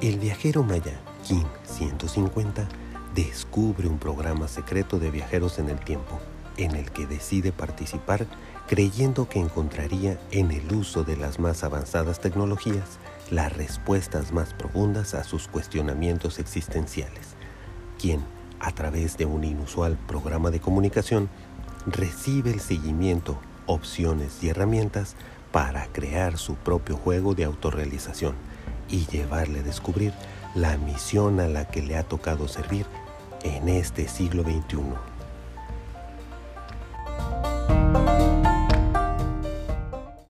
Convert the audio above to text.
El viajero maya Kim 150 descubre un programa secreto de viajeros en el tiempo en el que decide participar creyendo que encontraría en el uso de las más avanzadas tecnologías las respuestas más profundas a sus cuestionamientos existenciales, quien, a través de un inusual programa de comunicación, recibe el seguimiento, opciones y herramientas para crear su propio juego de autorrealización y llevarle a descubrir la misión a la que le ha tocado servir en este siglo XXI.